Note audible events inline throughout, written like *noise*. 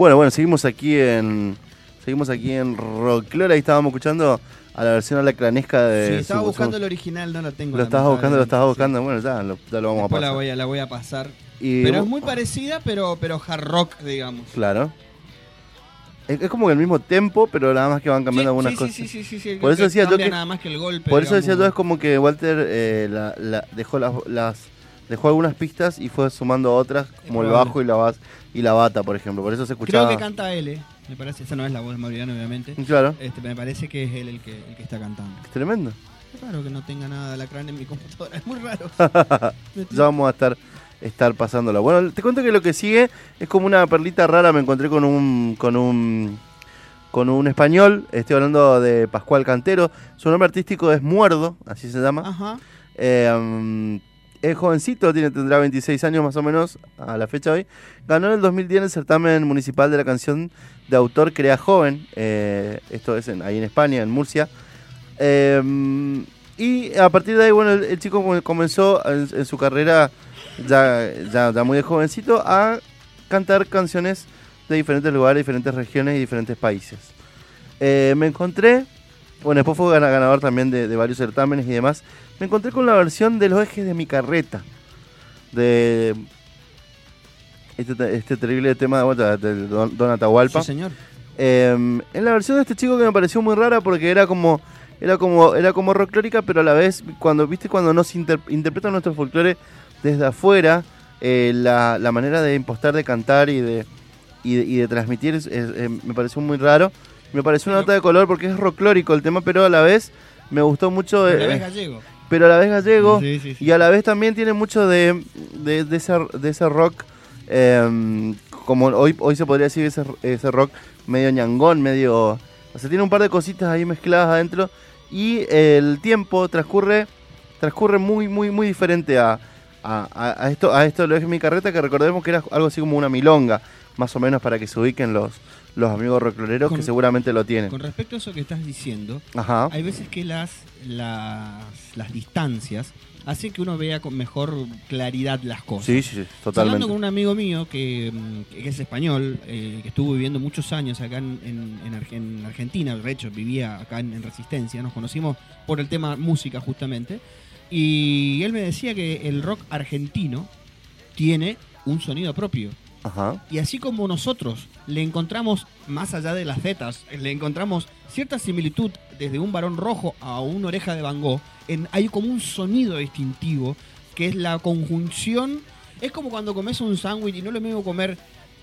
Bueno, bueno, seguimos aquí en seguimos aquí en Rocklora y estábamos escuchando a la versión alacranesca de Sí, estaba su- buscando su- el original, no lo tengo. Lo estabas buscando, lo estabas lamentablemente, buscando, bueno, ya lo, ya lo vamos a Después la pasar. voy a, la voy a pasar. Y- Pero es muy parecida, pero, pero hard rock, digamos. Claro. Es, es como que el mismo tempo, pero nada más que van cambiando Sí, algunas sí, cosas. sí, sí, sí, sí, Por eso decía yo que- nada más que el golpe. Por eso decía yo, es como que Walter eh, la- la- dejó las, las dejó algunas pistas y fue sumando otras, como el bajo y la bas y la bata, por ejemplo. Por eso se escuchaba. Creo que canta él, eh. me parece. Esa no es la voz de Mariano, obviamente. Claro. Este, me parece que es él el que, el que está cantando. Es tremendo. Es raro que no tenga nada de alacrán en mi computadora. *laughs* Es muy raro. *laughs* ya vamos a estar estar pasándolo. Bueno, te cuento que lo que sigue es como una perlita rara. Me encontré con un con un con un español. Estoy hablando de Pascual Cantero. Su nombre artístico es Muerdo, así se llama. Ajá. Eh, um, es jovencito, tiene, tendrá 26 años más o menos a la fecha hoy. Ganó en el 2010 el certamen municipal de la canción de autor Crea Joven. eh, esto es ahí en España, en Murcia. Eh, y a partir de ahí, bueno, el, chico come- comenzó en, su carrera ya, ya, ya muy jovencito a cantar canciones de diferentes lugares, diferentes regiones y diferentes países. Eh, me encontré, bueno, después fue gana- ganador también de varios certámenes y demás. Me encontré con la versión de los ejes de mi carreta. De este, te- este terrible tema de, vuelta del Don, Don Atahualpa. Sí, señor. Eh, en la versión de este chico que me pareció muy rara porque era como era como era como folclórica pero a la vez cuando viste cuando nos inter- interpretan nuestro folclore desde afuera eh, la, la manera de impostar de cantar y de y de, y de transmitir es- es- eh, me pareció muy raro me pareció una nota de color porque es folclórico el tema pero a la vez me gustó mucho Pero eh, la vez gallego. Pero a la vez gallego Sí, sí, sí. y a la vez también tiene mucho de, de, de ese, de ese rock, eh, como hoy, hoy se podría decir ese, ese rock medio ñangón, medio... O sea, tiene un par de cositas ahí mezcladas adentro y el tiempo transcurre transcurre muy, muy, muy diferente a, a, esto, a esto lo es mi carreta, que recordemos que era algo así como una milonga, más o menos para que se ubiquen los, los amigos rockloreros que seguramente lo tienen. Con respecto a eso que estás diciendo, Ajá. hay veces que las, las, las distancias hacen que uno vea con mejor claridad las cosas. Sí, sí, totalmente. Hablando con un amigo mío que, mm, que es español, eh, que estuvo viviendo muchos años acá en Argentina, de hecho vivía acá en, en Resistencia, nos conocimos por el tema música justamente, y él me decía que el rock argentino tiene un sonido propio. Ajá. Y así como nosotros le encontramos, más allá de las zetas, le encontramos cierta similitud desde un varón rojo a una oreja de Van Gogh, en, hay como un sonido distintivo que es la conjunción. Es como cuando comes un sándwich y no es lo mismo comer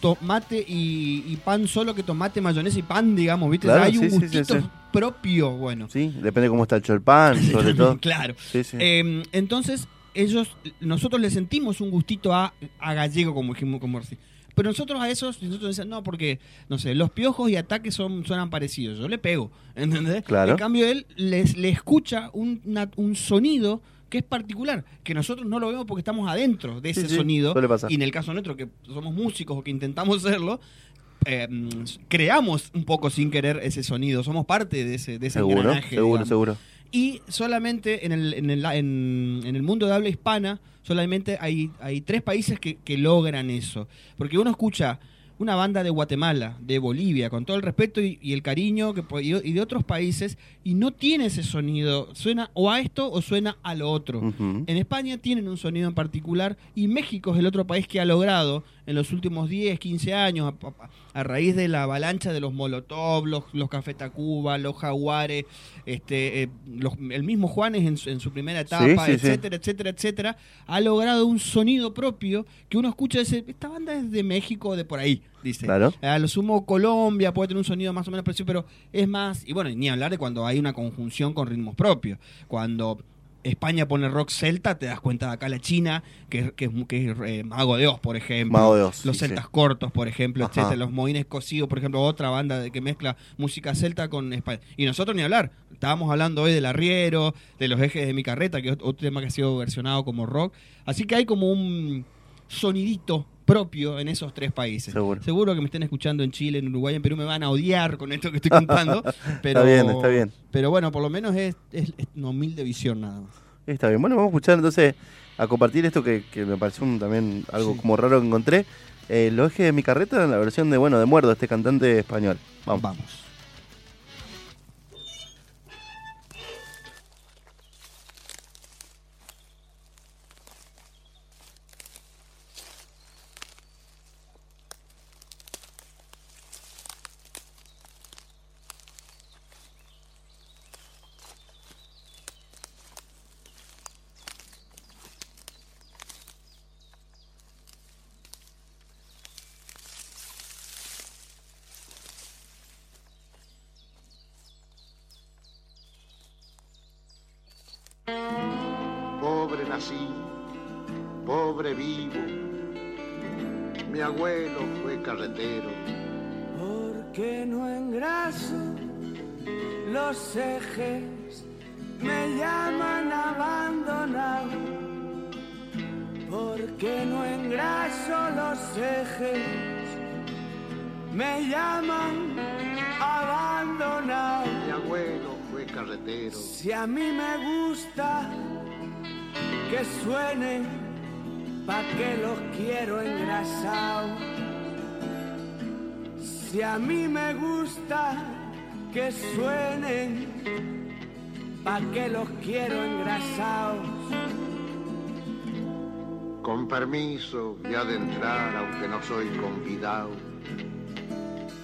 tomate y, y pan solo que tomate, mayonesa y pan, digamos, ¿viste? Claro, hay un sí, sí, sí, gustito sí. propio, bueno. Sí, depende cómo está hecho el pan, *laughs* sobre todo. claro. Sí, sí. Eh, entonces, ellos, nosotros le sentimos un gustito a, a gallego, como dijimos, como así. Pero nosotros a esos, nosotros dicen, no, porque, no sé, los piojos y ataques son, suenan parecidos. Yo le pego, *laughs* ¿entendés? Claro. En cambio, él les, le escucha un, una- un sonido que es particular, que nosotros no lo vemos porque estamos adentro de ese sí, sonido. Y en el caso nuestro, que somos músicos o que intentamos serlo, eh, mm, creamos un poco sin querer ese sonido. Somos parte de ese, de ese Seguro, engranaje, seguro, digamos. seguro. Y solamente en el, en el, en, en el mundo de habla hispana, solamente hay, hay tres países que, que logran eso. Porque uno escucha una banda de Guatemala, de Bolivia, con todo el respeto y, y el cariño que, y de otros países, y no tiene ese sonido. Suena o a esto o suena a lo otro. En España tienen un sonido en particular y México es el otro país que ha logrado en los últimos 10, 15 años, a, a- a raíz de la avalancha de los Molotov, los, los Café Tacuba, los Jaguares, este, eh, los- el mismo Juanes en su, en su primera etapa, sí, sí. etcétera, etcétera, etcétera, ha logrado un sonido propio que uno escucha y dice, esta banda es de México o de por ahí, dice. Claro. A lo sumo Colombia puede tener un sonido más o menos parecido, pero es más, y bueno, ni hablar de cuando hay una conjunción con ritmos propios. Cuando España pone rock celta, te das cuenta de acá la China, que, es- que es, que es, eh, Mago de Oz, por ejemplo. Mago de Oz, Los sí, celtas sí. cortos, por ejemplo, Ajá. etcétera. Los moines cocidos, por ejemplo, otra banda de, que mezcla música celta con España. Y nosotros ni hablar. Estábamos hablando hoy del arriero, de los ejes de mi carreta, que es otro tema que ha sido versionado como rock. Así que hay como un sonidito propio en esos tres países. Seguro. que me estén escuchando en Chile, en Uruguay, en Perú, me van a odiar con esto que estoy contando. pero, *laughs* Está bien, está bien. Pero bueno, por lo menos es, es, es una humilde visión nada más. Está bien. Bueno, vamos a escuchar entonces a compartir esto que, que me pareció un- también algo Sí. como raro que encontré. Eh, lo eje de mi carreta en la versión de, bueno, de Muerdo, este cantante español. Vamos. Vamos. Pobre vivo. Mi abuelo fue carretero. Porque no engraso los ejes, me llaman abandonado. Porque no engraso los ejes, me llaman abandonado. Mi abuelo fue carretero. Si a mí me gusta que suene, pa' que los quiero engrasados. Si a mí me gusta que suenen, pa' que los quiero engrasados. Con permiso voy a adentrar, aunque no soy convidado.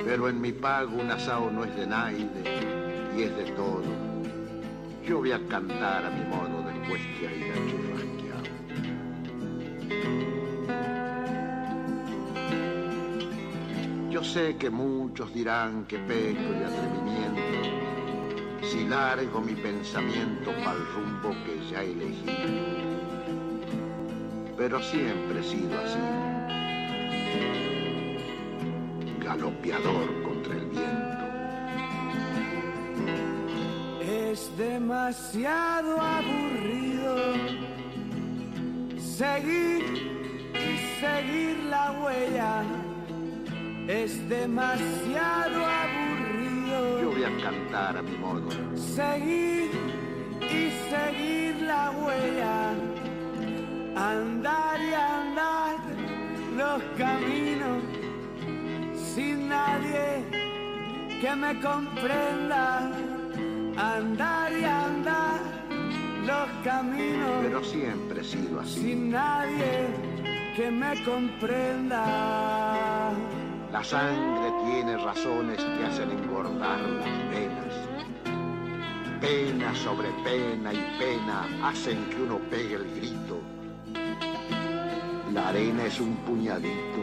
Pero en mi pago un asado no es de naide y es de todo. Yo voy a cantar a mi modo después que haya churrasqueado. Yo sé que muchos dirán que peco de atrevimiento si largo mi pensamiento para el rumbo que ya elegí pero siempre he sido así. Galopeador contra el viento. Es demasiado aburrido seguir y seguir la huella. Es demasiado Yo aburrido voy a cantar a mi modo. seguir y seguir la huella. Andar y andar los caminos sin nadie que me comprenda. Andar y andar Pero siempre he sido así. sin nadie que me comprenda. La sangre tiene razones que hacen engordar las venas. Pena sobre pena y pena hacen que uno pegue el grito. La arena es un puñadito,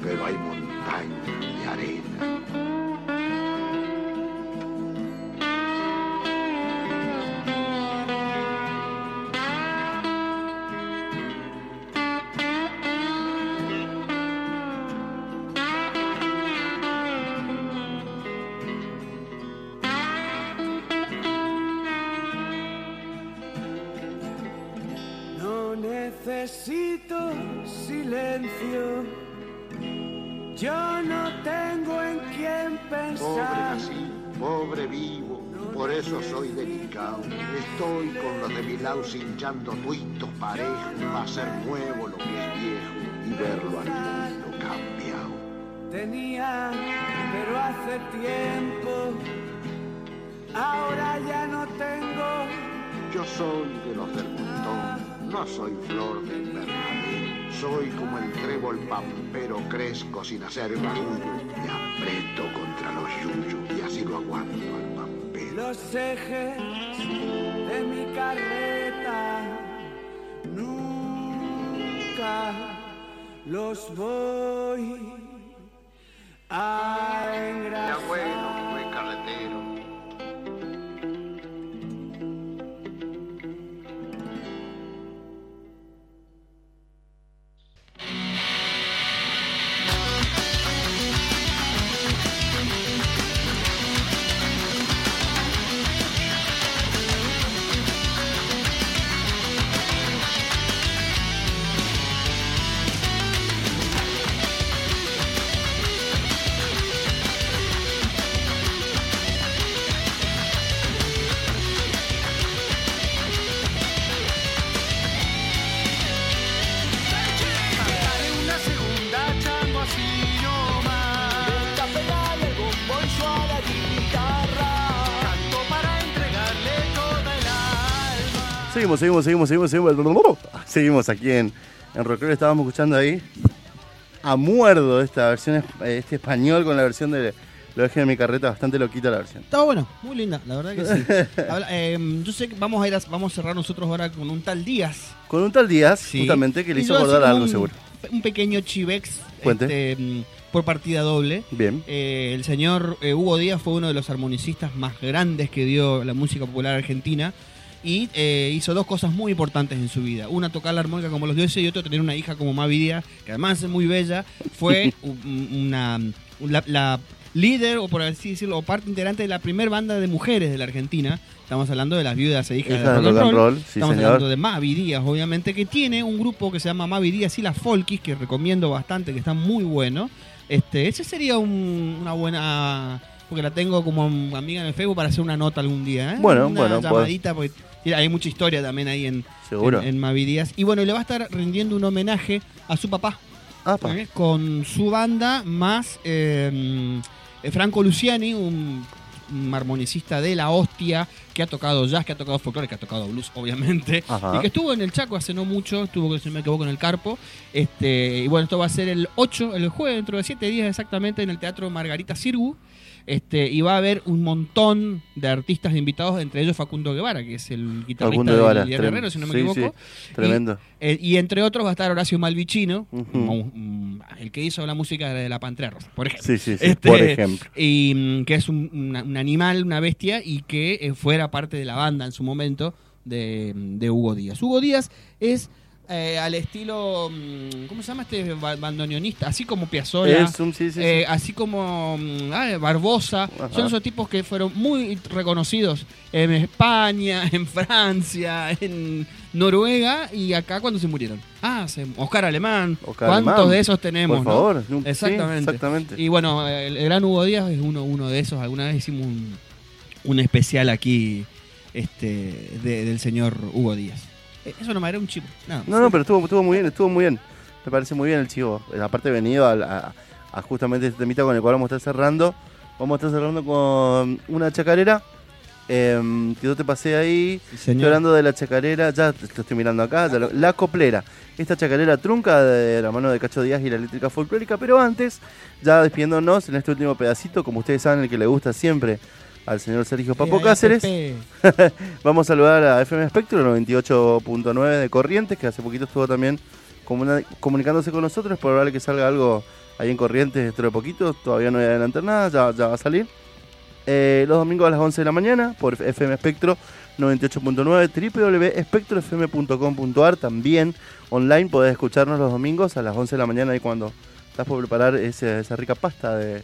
pero hay montañas de arena. Necesito silencio. Yo no tengo en quién Pobre pensar. nací, pobre vivo, por eso soy delicado. Estoy con los de mi lado hinchando tuitos parejos para hacer nuevo lo que es viejo y verlo al mundo cambiado. Tenía, pero hace tiempo. Ahora ya no tengo. Yo soy de los del montón, no soy flor de invernadero. Soy como el trébol pampero, crezco sin hacer barullo y aprieto contra los yuyos y así lo aguanto al pampero. Los ejes de mi carreta nunca los voy a engrasar. Seguimos, seguimos, seguimos, seguimos, seguimos. Seguimos aquí en, en Rockero. Estábamos escuchando ahí a muerdo esta versión, eh, este español con la versión de Lo dejé en mi carreta, bastante loquita la versión. Estaba bueno, muy linda, la verdad que sí. *laughs* Habla- eh, yo sé que vamos a ir a, vamos a cerrar nosotros ahora con un tal Díaz. Con un tal Díaz, Sí. justamente, que le hizo acordar algo, un- seguro. Un pequeño chivex este, mm, por partida doble. Bien. Eh, el señor eh, Hugo Díaz fue uno de los armonicistas más grandes que dio la música popular argentina y eh, hizo dos cosas muy importantes en su vida. Una, tocar la armónica como los dioses y otro, tener una hija como Mavi Díaz, que además es muy bella. Fue *laughs* un- una, la, líder, o por así decirlo, o parte integrante de la primera banda de mujeres de la Argentina. Estamos hablando de las viudas e hijas de rock and roll. sí, Estamos señor. hablando de Mavi Díaz, obviamente, que tiene un grupo que se llama Mavi Díaz y las Folkis, que recomiendo bastante, que está muy bueno. Este, ese sería un- una buena. Porque la tengo como amiga en el Facebook para hacer una nota algún día. ¿eh? Bueno, una bueno, llamadita, porque mira, hay mucha historia también ahí en, Seguro. en, en Mavi Díaz. Y bueno, le va a estar rindiendo un homenaje a su papá. Apa. ¿eh? Con su banda más eh, eh, Franco Luciani, un, un armonicista de la hostia que ha tocado jazz, que ha tocado folclore, que ha tocado blues, obviamente. Ajá. Y que estuvo en el Chaco hace no mucho, estuvo, si me equivoco, en el Carpo. Este, y bueno, esto va a ser el 8, el jueves, dentro de 7 días exactamente, en el Teatro Margarita Sirgu. Este, y va a haber un montón de artistas invitados, entre ellos Facundo Guevara, que es el guitarrista Facundo de Guevara, Herrero, si no me sí, equivoco. sí, tremendo. Y, eh, y entre otros va a estar Horacio Malvicino, el que hizo la música de la Pantera Rosa, por ejemplo. Sí, sí, sí, Este, por ejemplo. Y mm, que es un, una- un animal, una bestia, y que eh, fuera parte de la banda en su momento de, de Hugo Díaz. Hugo Díaz es eh, al estilo, mm, ¿cómo se llama este ba- bandoneonista? Así como Piazzolla. Es un, sí, sí, sí. Eh, así como mm, ah, Barbosa, Ajá. son esos tipos que fueron muy reconocidos en España, *laughs* en Francia, en Noruega y acá cuando se murieron. Ah, se- Oscar Alemán. Oscar ¿Cuántos Alemán, de esos tenemos? Por favor. no- Exactamente. exactamente. Y bueno, el, el gran Hugo Díaz es uno, uno de esos. Alguna vez hicimos un, un especial aquí este, de- del señor Hugo Díaz. Eh, Eso no me era un chivo. No, no, pero estuvo, estuvo muy bien, estuvo muy bien. Me parece muy bien el chivo. Eh, Aparte venido a, a justamente este temita con el cual vamos a estar cerrando. Vamos a estar cerrando con una chacarera. em, que yo te pasé ahí. Sí, Estoy hablando de la chacarera, ya te estoy mirando acá, ya lo- la coplera. Esta chacarera trunca de la mano de Cacho Díaz y la eléctrica folclórica, pero antes, ya despidiéndonos en este último pedacito, como ustedes saben, el que le gusta siempre al señor Sergio Papo Cáceres. *laughs* Vamos a saludar a FM Spectrum 98.9 de Corrientes, que hace poquito estuvo también comunicándose con nosotros. Es probable que salga algo ahí en Corrientes dentro de poquito. Todavía no voy a adelantar nada, ya, ya va a salir. Eh, los domingos a las 11 de la mañana por FM Espectro 98.9, www.espectrofm.com.ar. También online podés escucharnos los domingos a las 11 de la mañana, ahí cuando estás por preparar ese- esa rica pasta de.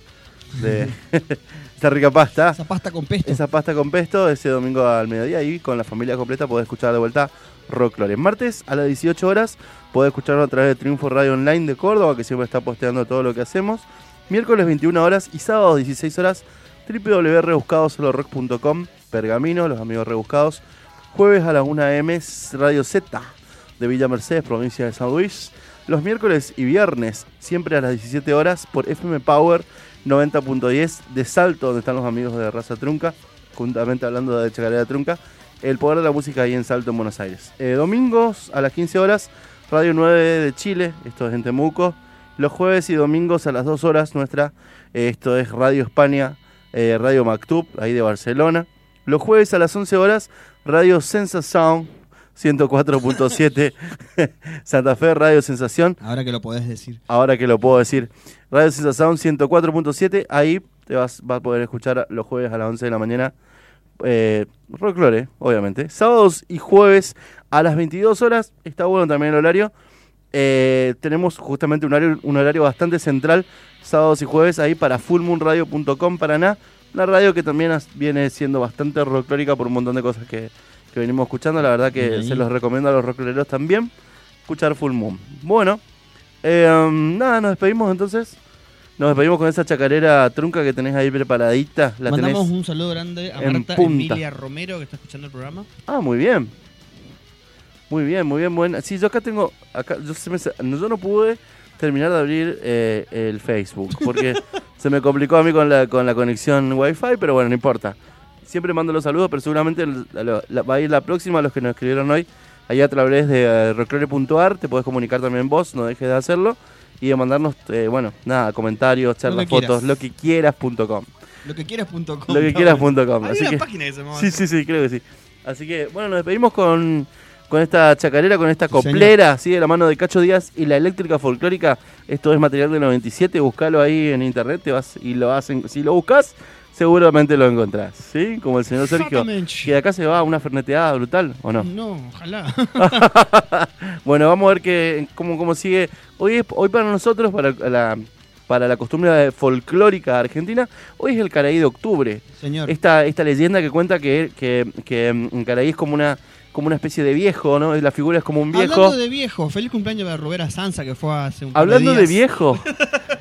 De *laughs* esa rica pasta. Esa pasta con pesto. Esa pasta con pesto ese domingo al mediodía y con la familia completa podés escuchar de vuelta Rocklore. Martes a las 18 horas podés escucharlo a través de Triunfo Radio Online de Córdoba, que siempre está posteando todo lo que hacemos. Miércoles 21 horas y sábado 16 horas www.rebuscadosolorock.com Pergamino, los amigos rebuscados. Jueves a la 1 am Radio Z de Villa Mercedes, provincia de San Luis. Los miércoles y viernes, siempre a las 17 horas, por FM Power 90.10 de Salto, donde están los amigos de Raza Trunca, juntamente hablando de Chacarera Trunca. El poder de la música ahí en Salto, en Buenos Aires. Eh, domingos a las 15 horas, Radio 9 de Chile, esto es en Temuco. Los jueves y domingos a las 2 horas, nuestra, eh, esto es Radio España, eh, Radio Mactub, ahí de Barcelona. Los jueves a las 11 horas, Radio Sensa Sound 104.7 *laughs* Santa Fe, Radio Sensación. Ahora que lo podés decir. Ahora que lo puedo decir. Radio Sensación 104.7, ahí te vas, vas a poder escuchar los jueves a las 11 de la mañana. Eh, Rocklore, obviamente. Sábados y jueves a las 22 horas, está bueno también el horario. Eh, tenemos justamente un horario, un horario bastante central, sábados y jueves, ahí para fullmoonradio.com Paraná. La radio que también viene siendo bastante rocklórica por un montón de cosas que, que venimos escuchando. La verdad que ahí. se los recomiendo a los rockleros también. Escuchar Full Moon. Bueno, eh, um, nada, nos despedimos entonces. Nos despedimos con esa chacarera trunca que tenés ahí preparadita. La Mandamos tenés. un saludo grande a Marta punta. Emilia Romero, que está escuchando el programa. Ah, muy bien. Muy bien, muy bien, buena. Sí, yo acá tengo, acá, yo, se me yo no pude terminar de abrir eh, el Facebook porque *laughs* se me complicó a mí con la, con la conexión Wi-Fi, pero bueno, no importa. Siempre mando los saludos, pero seguramente el- la- la- va a ir la próxima a los que nos escribieron hoy. Ahí a través de rockcore.ar te puedes comunicar también vos, no dejes de hacerlo. Y de mandarnos, eh, bueno, nada, comentarios, charlas, fotos, lo que quieras.com. Lo que quieras.com. Lo que quieras.com. Hay Así una que, página que se llama Sí, sí, sí, creo que sí. Así que, bueno, nos despedimos con, con esta chacarera, con esta Sí, señor. coplera, así de la mano de Cacho Díaz y la eléctrica folclórica. Esto es material del 97, buscalo ahí en internet te vas y lo hacen. Si lo buscas, seguramente lo encontrás, ¿sí? Como el señor Sergio, que de acá se va a una ferneteada brutal, ¿o no? No, ojalá. *laughs* Bueno, vamos a ver que, cómo, cómo sigue. Hoy, es- hoy para nosotros, para la, para la costumbre folclórica argentina, hoy es el Caraí de octubre. Señor. esta, esta leyenda que cuenta que, que, que mm, Caraí es como una, como una especie de viejo, ¿no? La figura es como un viejo. Hablando de viejo, feliz cumpleaños para Rubera Sansa, que fue hace un par Hablando de días. viejo. *laughs*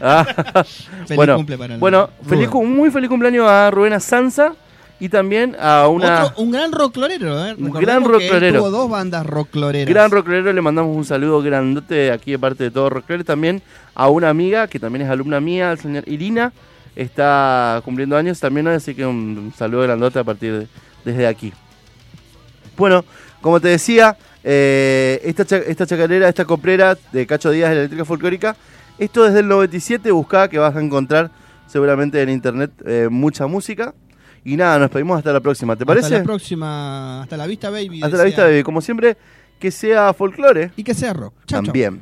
Ah, Feliz *laughs* bueno, cumple para el bueno feliz, muy feliz cumpleaños a Rubén Sansa y también a una Otro- un gran rocklorero, ¿eh? Un gran rocklorero. Tuvo dos bandas rockloreras. gran rocklero. Le mandamos un saludo grandote aquí de parte de todo rocklero. También a una amiga que también es alumna mía, el señor Irina. Está cumpliendo años también, así que un saludo grandote a partir de, desde aquí. Bueno, como te decía, eh, esta, cha- esta chacarera, esta coprera de Cacho Díaz de la Eléctrica Folclórica, esto desde el 97, buscá que vas a encontrar seguramente en internet eh, mucha música. Y nada, nos pedimos hasta la próxima, ¿te parece? Hasta la próxima. Hasta la vista, baby. Hasta la vista, baby. Como siempre, que sea folclore Y que sea rock. Chao. también.